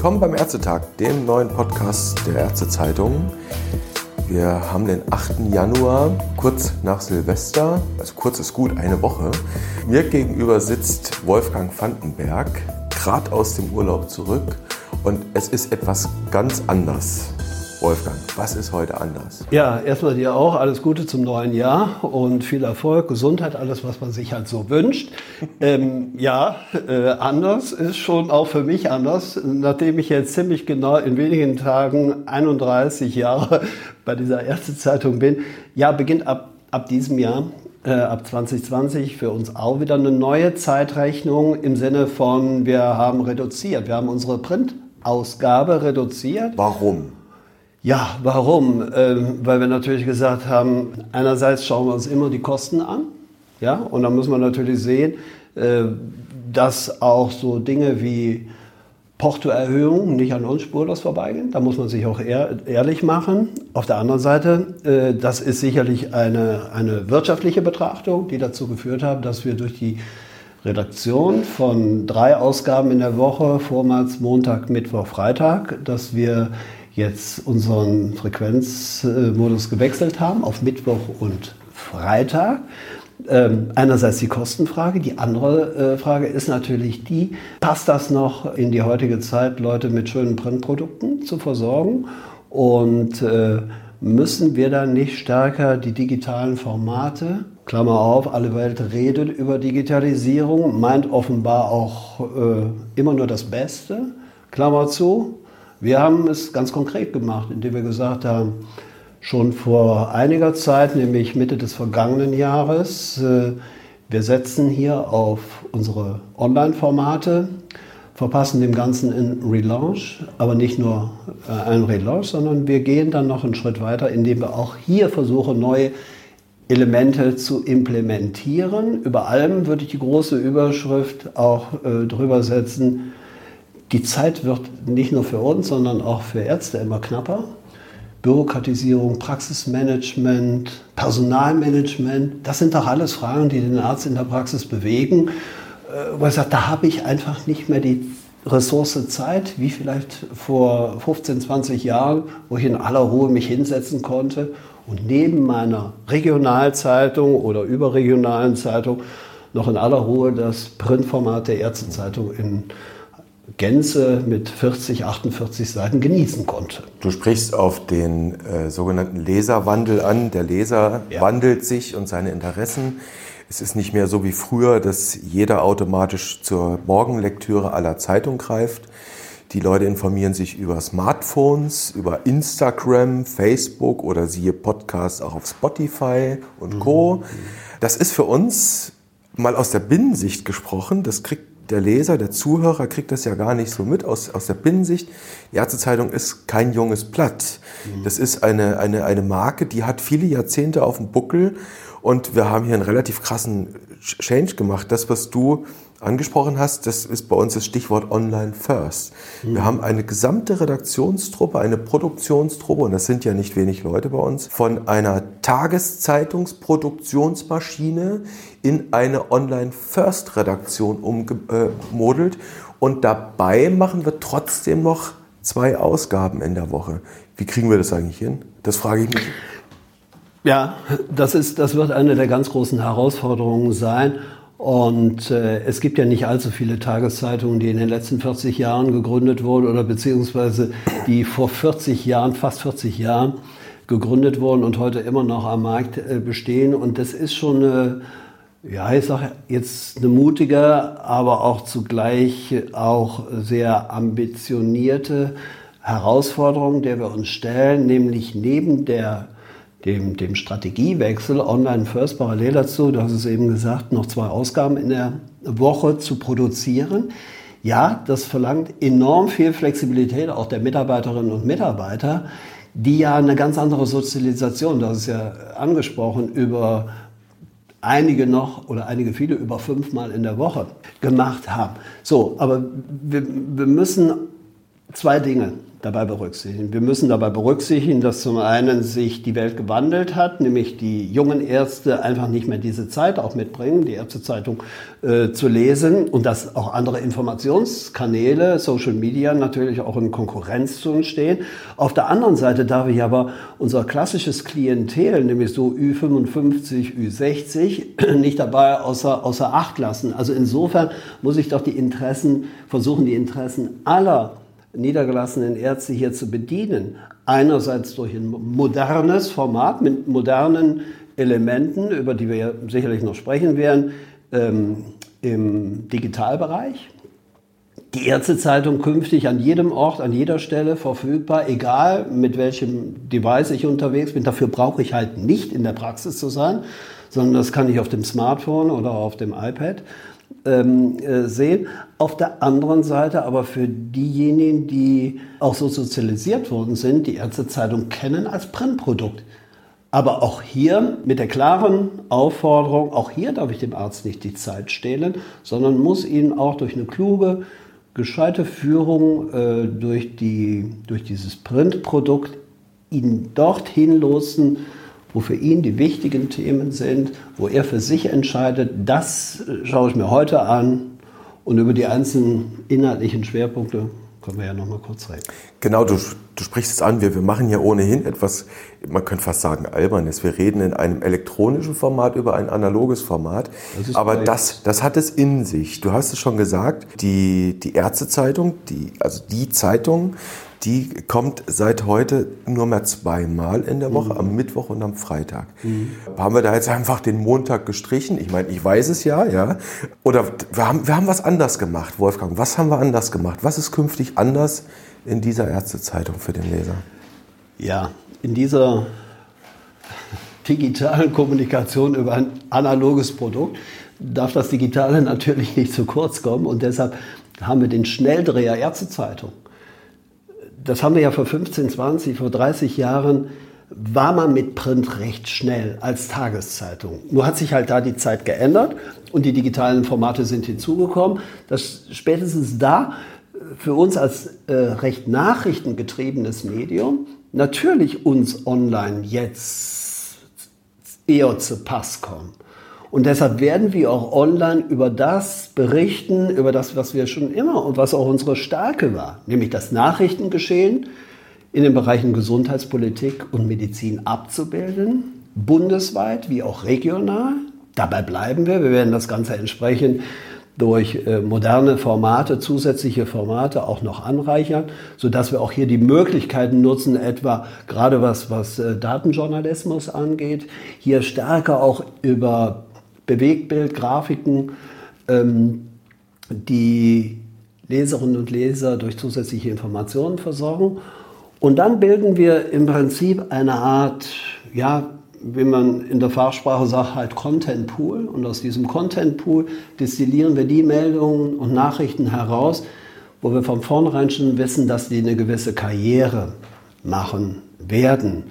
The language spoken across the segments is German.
Willkommen beim Ärztetag, dem neuen Podcast der Ärztezeitung. Wir haben den 8. Januar, kurz nach Silvester, also kurz ist gut, eine Woche. Mir gegenüber sitzt Wolfgang Vandenberg, gerade aus dem Urlaub zurück und es ist etwas ganz anders. Wolfgang, was ist heute anders? Ja, erstmal dir auch alles Gute zum neuen Jahr und viel Erfolg, Gesundheit, alles, was man sich halt so wünscht. Ähm, ja, äh, anders ist schon auch für mich anders, nachdem ich jetzt ziemlich genau in wenigen Tagen 31 Jahre bei dieser Ärztezeitung bin. Ja, beginnt ab, ab diesem Jahr äh, ab 2020 für uns auch wieder eine neue Zeitrechnung im Sinne von, wir haben reduziert. Wir haben unsere Printausgabe reduziert. Warum? Ja, warum? Ähm, weil wir natürlich gesagt haben, einerseits schauen wir uns immer die Kosten an, ja, und dann muss man natürlich sehen, äh, dass auch so Dinge wie Portoerhöhungen nicht an uns spurlos vorbeigehen. Da muss man sich auch ehr, ehrlich machen. Auf der anderen Seite, äh, das ist sicherlich eine, eine wirtschaftliche Betrachtung, die dazu geführt hat, dass wir durch die Redaktion von drei Ausgaben in der Woche, vormals Montag, Mittwoch, Freitag, dass wir jetzt unseren Frequenzmodus gewechselt haben auf Mittwoch und Freitag. Ähm, einerseits die Kostenfrage, die andere äh, Frage ist natürlich die, passt das noch in die heutige Zeit, Leute mit schönen Printprodukten zu versorgen und äh, müssen wir dann nicht stärker die digitalen Formate, Klammer auf, alle Welt redet über Digitalisierung, meint offenbar auch äh, immer nur das Beste, Klammer zu, wir haben es ganz konkret gemacht, indem wir gesagt haben, schon vor einiger Zeit, nämlich Mitte des vergangenen Jahres, äh, wir setzen hier auf unsere Online-Formate, verpassen dem Ganzen einen Relaunch, aber nicht nur äh, einen Relaunch, sondern wir gehen dann noch einen Schritt weiter, indem wir auch hier versuchen, neue Elemente zu implementieren. Über allem würde ich die große Überschrift auch äh, drüber setzen, die Zeit wird nicht nur für uns, sondern auch für Ärzte immer knapper. Bürokratisierung, Praxismanagement, Personalmanagement, das sind doch alles Fragen, die den Arzt in der Praxis bewegen. Äh, wo er sagt, da habe ich einfach nicht mehr die Ressource Zeit, wie vielleicht vor 15, 20 Jahren, wo ich in aller Ruhe mich hinsetzen konnte und neben meiner Regionalzeitung oder überregionalen Zeitung noch in aller Ruhe das Printformat der Ärztezeitung in Gänze mit 40, 48 Seiten genießen konnte. Du sprichst auf den äh, sogenannten Leserwandel an. Der Leser ja. wandelt sich und seine Interessen. Es ist nicht mehr so wie früher, dass jeder automatisch zur Morgenlektüre aller Zeitung greift. Die Leute informieren sich über Smartphones, über Instagram, Facebook oder siehe Podcasts auch auf Spotify und Co. Mhm. Das ist für uns mal aus der Binnensicht gesprochen, das kriegt der Leser, der Zuhörer kriegt das ja gar nicht so mit aus, aus der Binnensicht. Die Ärztezeitung ist kein junges Blatt. Mhm. Das ist eine, eine, eine Marke, die hat viele Jahrzehnte auf dem Buckel und wir haben hier einen relativ krassen Change gemacht. Das, was du angesprochen hast, das ist bei uns das Stichwort Online First. Mhm. Wir haben eine gesamte Redaktionstruppe, eine Produktionstruppe, und das sind ja nicht wenig Leute bei uns, von einer Tageszeitungsproduktionsmaschine in eine Online First Redaktion umgemodelt. Und dabei machen wir trotzdem noch zwei Ausgaben in der Woche. Wie kriegen wir das eigentlich hin? Das frage ich mich. Ja, das, ist, das wird eine der ganz großen Herausforderungen sein. Und äh, es gibt ja nicht allzu viele Tageszeitungen, die in den letzten 40 Jahren gegründet wurden oder beziehungsweise die vor 40 Jahren, fast 40 Jahren gegründet wurden und heute immer noch am Markt äh, bestehen. Und das ist schon eine, ja, ich sage jetzt eine mutige, aber auch zugleich auch sehr ambitionierte Herausforderung, der wir uns stellen, nämlich neben der dem, dem Strategiewechsel Online First parallel dazu, du hast es eben gesagt, noch zwei Ausgaben in der Woche zu produzieren. Ja, das verlangt enorm viel Flexibilität auch der Mitarbeiterinnen und Mitarbeiter, die ja eine ganz andere Sozialisation, das ist ja angesprochen, über einige noch oder einige viele über fünfmal in der Woche gemacht haben. So, aber wir, wir müssen zwei Dinge dabei berücksichtigen. Wir müssen dabei berücksichtigen, dass zum einen sich die Welt gewandelt hat, nämlich die jungen Ärzte einfach nicht mehr diese Zeit auch mitbringen, die Ärztezeitung äh, zu lesen und dass auch andere Informationskanäle, Social Media natürlich auch in Konkurrenz zu uns stehen. Auf der anderen Seite darf ich aber unser klassisches Klientel, nämlich so Ü55, Ü60, nicht dabei außer, außer Acht lassen. Also insofern muss ich doch die Interessen, versuchen die Interessen aller niedergelassenen Ärzte hier zu bedienen. Einerseits durch ein modernes Format mit modernen Elementen, über die wir ja sicherlich noch sprechen werden, ähm, im Digitalbereich. Die Ärztezeitung künftig an jedem Ort, an jeder Stelle verfügbar, egal mit welchem Device ich unterwegs bin. Dafür brauche ich halt nicht in der Praxis zu sein, sondern das kann ich auf dem Smartphone oder auf dem iPad ähm, äh, sehen. Auf der anderen Seite aber für diejenigen, die auch so sozialisiert worden sind, die Ärztezeitung kennen als Printprodukt. Aber auch hier mit der klaren Aufforderung, auch hier darf ich dem Arzt nicht die Zeit stehlen, sondern muss ihn auch durch eine kluge, gescheite Führung äh, durch, die, durch dieses Printprodukt ihn dorthin losen, wo für ihn die wichtigen Themen sind, wo er für sich entscheidet, das schaue ich mir heute an und über die einzelnen inhaltlichen Schwerpunkte können wir ja noch mal kurz reden. Genau, du, du sprichst es an. Wir, wir machen ja ohnehin etwas, man könnte fast sagen, albernes. Wir reden in einem elektronischen Format über ein analoges Format. Das Aber das, das hat es in sich. Du hast es schon gesagt, die, die Ärztezeitung, die, also die Zeitung, die kommt seit heute nur mehr zweimal in der Woche, mhm. am Mittwoch und am Freitag. Mhm. Haben wir da jetzt einfach den Montag gestrichen? Ich meine, ich weiß es ja, ja. Oder wir haben, wir haben was anders gemacht, Wolfgang. Was haben wir anders gemacht? Was ist künftig anders in dieser Ärztezeitung für den Leser? Ja, in dieser digitalen Kommunikation über ein analoges Produkt darf das Digitale natürlich nicht zu kurz kommen und deshalb haben wir den Schnelldreher Ärztezeitung das haben wir ja vor 15, 20, vor 30 Jahren, war man mit Print recht schnell als Tageszeitung. Nur hat sich halt da die Zeit geändert und die digitalen Formate sind hinzugekommen. Das spätestens da für uns als äh, recht nachrichtengetriebenes Medium natürlich uns online jetzt eher zu Pass kommen. Und deshalb werden wir auch online über das berichten, über das, was wir schon immer und was auch unsere Stärke war, nämlich das Nachrichtengeschehen in den Bereichen Gesundheitspolitik und Medizin abzubilden, bundesweit wie auch regional. Dabei bleiben wir. Wir werden das Ganze entsprechend durch äh, moderne Formate, zusätzliche Formate auch noch anreichern, sodass wir auch hier die Möglichkeiten nutzen, etwa gerade was, was äh, Datenjournalismus angeht, hier stärker auch über Bewegtbild, Grafiken, ähm, die Leserinnen und Leser durch zusätzliche Informationen versorgen. Und dann bilden wir im Prinzip eine Art, ja, wie man in der Fachsprache sagt, halt Content Pool. Und aus diesem Content Pool destillieren wir die Meldungen und Nachrichten heraus, wo wir von vornherein schon wissen, dass die eine gewisse Karriere machen werden.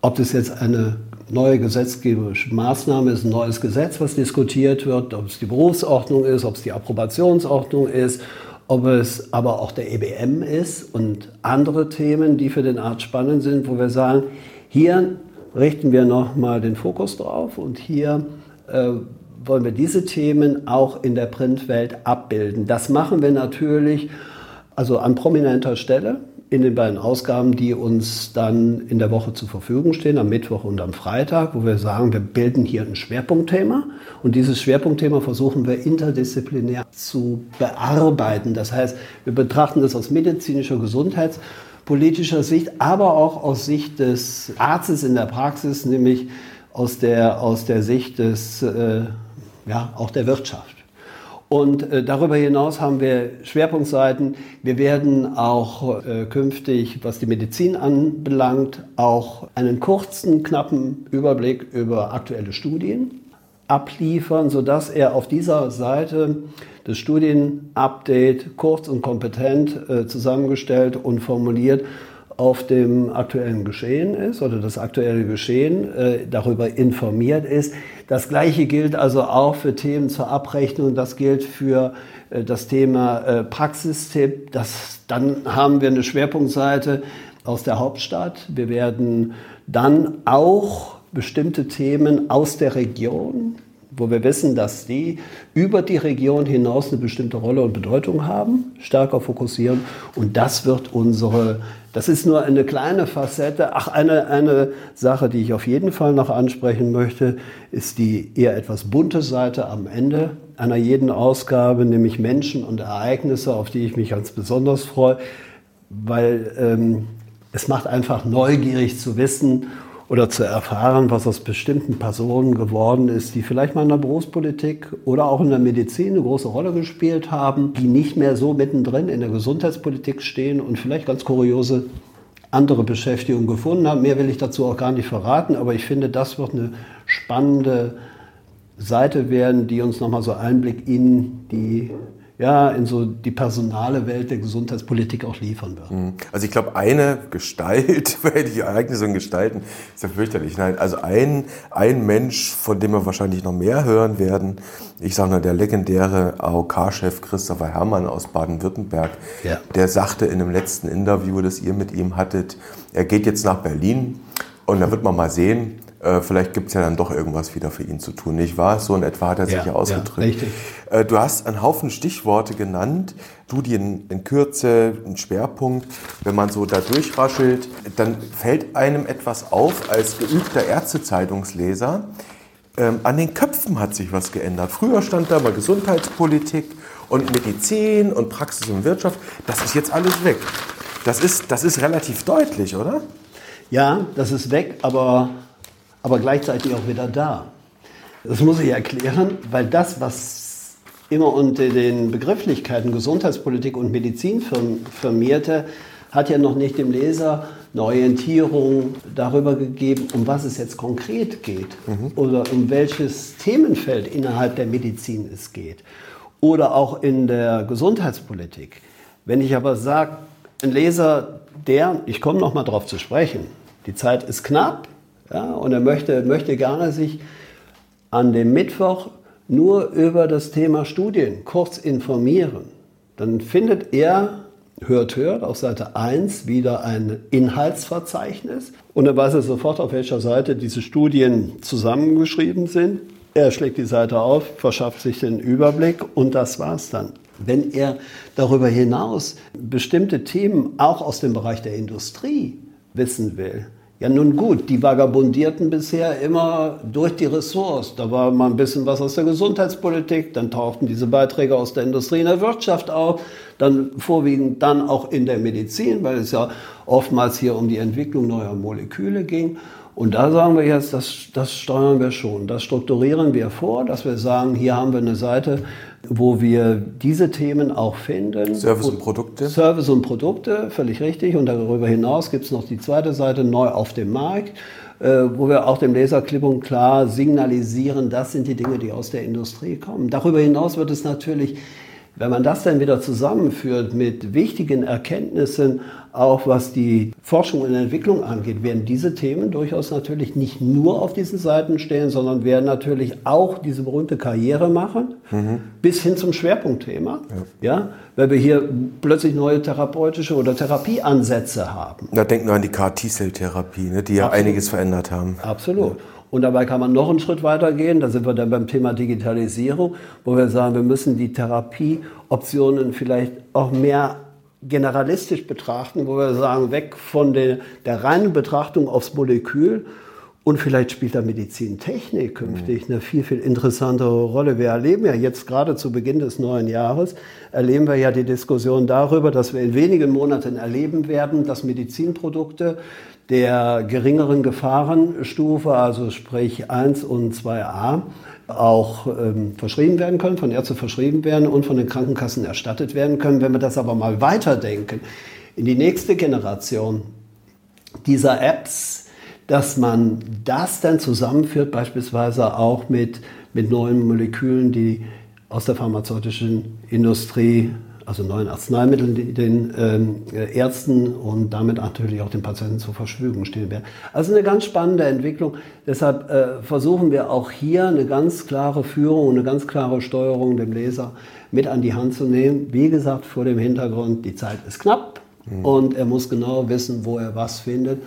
Ob das jetzt eine neue gesetzgeberische Maßnahme ist ein neues Gesetz, was diskutiert wird, ob es die Berufsordnung ist, ob es die Approbationsordnung ist, ob es aber auch der EBM ist und andere Themen, die für den Arzt spannend sind, wo wir sagen, hier richten wir nochmal den Fokus drauf und hier äh, wollen wir diese Themen auch in der Printwelt abbilden. Das machen wir natürlich also an prominenter Stelle in den beiden Ausgaben, die uns dann in der Woche zur Verfügung stehen, am Mittwoch und am Freitag, wo wir sagen, wir bilden hier ein Schwerpunktthema und dieses Schwerpunktthema versuchen wir interdisziplinär zu bearbeiten. Das heißt, wir betrachten das aus medizinischer, gesundheitspolitischer Sicht, aber auch aus Sicht des Arztes in der Praxis, nämlich aus der, aus der Sicht des, äh, ja, auch der Wirtschaft. Und äh, darüber hinaus haben wir Schwerpunktseiten. Wir werden auch äh, künftig, was die Medizin anbelangt, auch einen kurzen, knappen Überblick über aktuelle Studien abliefern, sodass er auf dieser Seite das Studienupdate kurz und kompetent äh, zusammengestellt und formuliert auf dem aktuellen Geschehen ist oder das aktuelle Geschehen äh, darüber informiert ist. Das Gleiche gilt also auch für Themen zur Abrechnung. Das gilt für äh, das Thema äh, Praxistipp. Das, dann haben wir eine Schwerpunktseite aus der Hauptstadt. Wir werden dann auch bestimmte Themen aus der Region wo wir wissen, dass die über die Region hinaus eine bestimmte Rolle und Bedeutung haben, stärker fokussieren. Und das wird unsere, das ist nur eine kleine Facette. Ach, eine, eine Sache, die ich auf jeden Fall noch ansprechen möchte, ist die eher etwas bunte Seite am Ende einer jeden Ausgabe, nämlich Menschen und Ereignisse, auf die ich mich ganz besonders freue, weil ähm, es macht einfach neugierig zu wissen, oder zu erfahren, was aus bestimmten Personen geworden ist, die vielleicht mal in der Berufspolitik oder auch in der Medizin eine große Rolle gespielt haben, die nicht mehr so mittendrin in der Gesundheitspolitik stehen und vielleicht ganz kuriose andere Beschäftigung gefunden haben. Mehr will ich dazu auch gar nicht verraten, aber ich finde, das wird eine spannende Seite werden, die uns nochmal so Einblick in die ja, in so die personale Welt der Gesundheitspolitik auch liefern wird. Mhm. Also ich glaube, eine Gestalt, weil die Ereignisse und Gestalten ist ja fürchterlich. Nein, also ein, ein Mensch, von dem wir wahrscheinlich noch mehr hören werden, ich sage nur der legendäre AOK-Chef Christopher Herrmann aus Baden-Württemberg, ja. der sagte in dem letzten Interview, das ihr mit ihm hattet, er geht jetzt nach Berlin und da wird man mal sehen, äh, vielleicht gibt es ja dann doch irgendwas wieder für ihn zu tun, nicht wahr? So in etwa hat er sich ja, ausgedrückt. Ja, richtig. Äh, du hast einen Haufen Stichworte genannt, Studien in Kürze, ein Schwerpunkt. Wenn man so da durchraschelt, dann fällt einem etwas auf als geübter Ärztezeitungsleser. Ähm, an den Köpfen hat sich was geändert. Früher stand da mal Gesundheitspolitik und Medizin und Praxis und Wirtschaft. Das ist jetzt alles weg. Das ist, das ist relativ deutlich, oder? Ja, das ist weg, aber aber gleichzeitig auch wieder da. Das muss ich erklären, weil das, was immer unter den Begrifflichkeiten Gesundheitspolitik und Medizin firmierte, hat ja noch nicht dem Leser eine Orientierung darüber gegeben, um was es jetzt konkret geht mhm. oder um welches Themenfeld innerhalb der Medizin es geht oder auch in der Gesundheitspolitik. Wenn ich aber sage, ein Leser, der, ich komme noch mal darauf zu sprechen, die Zeit ist knapp, ja, und er möchte, möchte gerne sich an dem Mittwoch nur über das Thema Studien kurz informieren. Dann findet er, hört, hört, auf Seite 1 wieder ein Inhaltsverzeichnis und er weiß er sofort, auf welcher Seite diese Studien zusammengeschrieben sind. Er schlägt die Seite auf, verschafft sich den Überblick und das war's dann. Wenn er darüber hinaus bestimmte Themen auch aus dem Bereich der Industrie wissen will, ja, nun gut, die vagabundierten bisher immer durch die Ressorts. Da war mal ein bisschen was aus der Gesundheitspolitik, dann tauchten diese Beiträge aus der Industrie und der Wirtschaft auf, dann vorwiegend dann auch in der Medizin, weil es ja oftmals hier um die Entwicklung neuer Moleküle ging. Und da sagen wir jetzt, das, das steuern wir schon. Das strukturieren wir vor, dass wir sagen, hier haben wir eine Seite, wo wir diese Themen auch finden. Service und Produkte. Service und Produkte, völlig richtig. Und darüber hinaus gibt es noch die zweite Seite, neu auf dem Markt, äh, wo wir auch dem Leser klipp und klar signalisieren, das sind die Dinge, die aus der Industrie kommen. Darüber hinaus wird es natürlich wenn man das dann wieder zusammenführt mit wichtigen Erkenntnissen, auch was die Forschung und Entwicklung angeht, werden diese Themen durchaus natürlich nicht nur auf diesen Seiten stehen, sondern werden natürlich auch diese berühmte Karriere machen, mhm. bis hin zum Schwerpunktthema. Ja. ja. weil wir hier plötzlich neue therapeutische oder Therapieansätze haben. Da denken wir an die CAR-T-Cell-Therapie, ne, die ja Absolut. einiges verändert haben. Absolut. Ja. Und dabei kann man noch einen Schritt weiter gehen. Da sind wir dann beim Thema Digitalisierung, wo wir sagen, wir müssen die Therapieoptionen vielleicht auch mehr generalistisch betrachten, wo wir sagen, weg von der, der reinen Betrachtung aufs Molekül und vielleicht spielt da Medizintechnik künftig eine viel, viel interessantere Rolle. Wir erleben ja jetzt gerade zu Beginn des neuen Jahres, erleben wir ja die Diskussion darüber, dass wir in wenigen Monaten erleben werden, dass Medizinprodukte der geringeren Gefahrenstufe, also sprich 1 und 2a, auch ähm, verschrieben werden können, von Ärzten verschrieben werden und von den Krankenkassen erstattet werden können. Wenn wir das aber mal weiterdenken, in die nächste Generation dieser Apps, dass man das dann zusammenführt, beispielsweise auch mit, mit neuen Molekülen, die aus der pharmazeutischen Industrie also neuen Arzneimitteln, die den ähm, Ärzten und damit natürlich auch den Patienten zur Verfügung stehen werden. Also eine ganz spannende Entwicklung. Deshalb äh, versuchen wir auch hier eine ganz klare Führung, eine ganz klare Steuerung dem Leser mit an die Hand zu nehmen. Wie gesagt, vor dem Hintergrund, die Zeit ist knapp mhm. und er muss genau wissen, wo er was findet.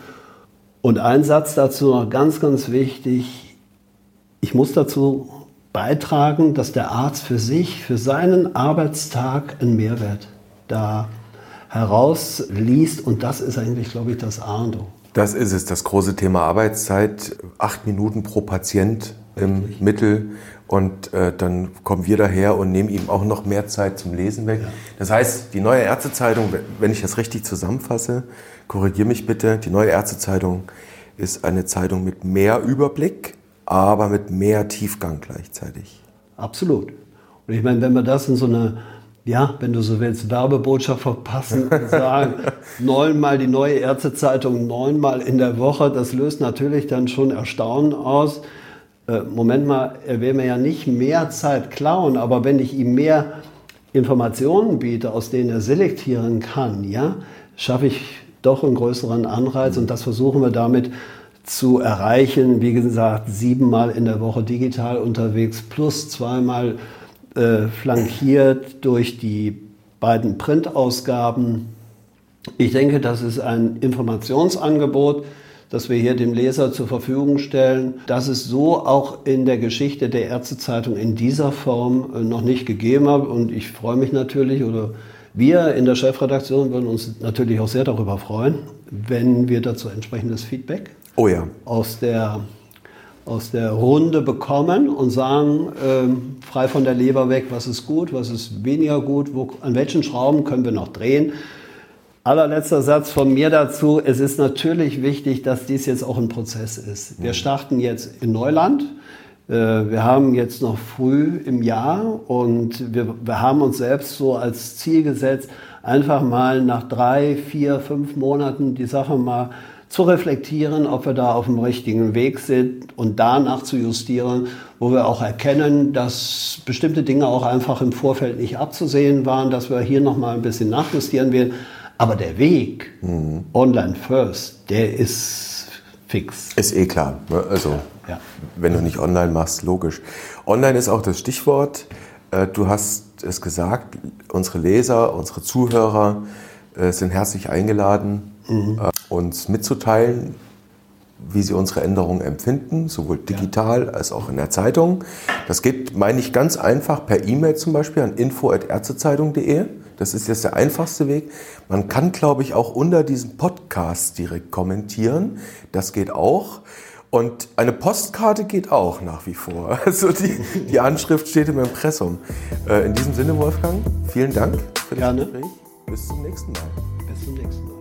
Und ein Satz dazu noch ganz, ganz wichtig. Ich muss dazu beitragen, dass der Arzt für sich, für seinen Arbeitstag einen Mehrwert da herausliest. Und das ist eigentlich, glaube ich, das A und O. Das ist es, das große Thema Arbeitszeit. Acht Minuten pro Patient im. Mittel. Und äh, dann kommen wir daher und nehmen ihm auch noch mehr Zeit zum Lesen weg. Ja. Das heißt, die neue Ärztezeitung, wenn ich das richtig zusammenfasse, korrigiere mich bitte, die neue Ärztezeitung ist eine Zeitung mit mehr Überblick, aber mit mehr Tiefgang gleichzeitig. Absolut. Und ich meine, wenn wir das in so eine, ja, wenn du so willst, Werbebotschaft verpassen und sagen, neunmal die neue Ärztezeitung, neunmal in der Woche, das löst natürlich dann schon Erstaunen aus. Äh, Moment mal, er will mir ja nicht mehr Zeit klauen, aber wenn ich ihm mehr Informationen biete, aus denen er selektieren kann, ja, schaffe ich doch einen größeren Anreiz und das versuchen wir damit zu erreichen. Wie gesagt, siebenmal in der Woche digital unterwegs, plus zweimal äh, flankiert durch die beiden Printausgaben. Ich denke, das ist ein Informationsangebot, das wir hier dem Leser zur Verfügung stellen. Das es so auch in der Geschichte der Ärztezeitung in dieser Form äh, noch nicht gegeben hat. Und ich freue mich natürlich, oder wir in der Chefredaktion würden uns natürlich auch sehr darüber freuen, wenn wir dazu entsprechendes Feedback oh ja. aus, der, aus der Runde bekommen und sagen, ähm, frei von der Leber weg, was ist gut, was ist weniger gut, wo, an welchen Schrauben können wir noch drehen. Allerletzter Satz von mir dazu. Es ist natürlich wichtig, dass dies jetzt auch ein Prozess ist. Wir mhm. starten jetzt in Neuland. Äh, wir haben jetzt noch früh im Jahr und wir, wir haben uns selbst so als Ziel gesetzt, einfach mal nach drei, vier, fünf Monaten die Sache mal zu reflektieren, ob wir da auf dem richtigen Weg sind und danach zu justieren, wo wir auch erkennen, dass bestimmte Dinge auch einfach im Vorfeld nicht abzusehen waren, dass wir hier nochmal ein bisschen nachjustieren werden. Aber der Weg, mhm. online first, der ist fix. Ist eh klar. Ne? Also, ja. wenn du nicht online machst, logisch. Online ist auch das Stichwort. Äh, du hast es gesagt, unsere Leser, unsere Zuhörer äh, sind herzlich eingeladen, mhm. Äh, uns mitzuteilen, wie sie unsere Änderungen empfinden, sowohl digital als auch in der Zeitung. Das geht, meine ich, ganz einfach per E-Mail zum Beispiel an info.ärztezeitung.de. Das ist jetzt der einfachste Weg. Man kann, glaube ich, auch unter diesem Podcast direkt kommentieren. Das geht auch. Und eine Postkarte geht auch nach wie vor. Also die, die Anschrift steht im Impressum. Äh, in diesem Sinne, Wolfgang, vielen Dank für das Gerne. Gespräch. Bis zum nächsten Mal. Bis zum nächsten Mal.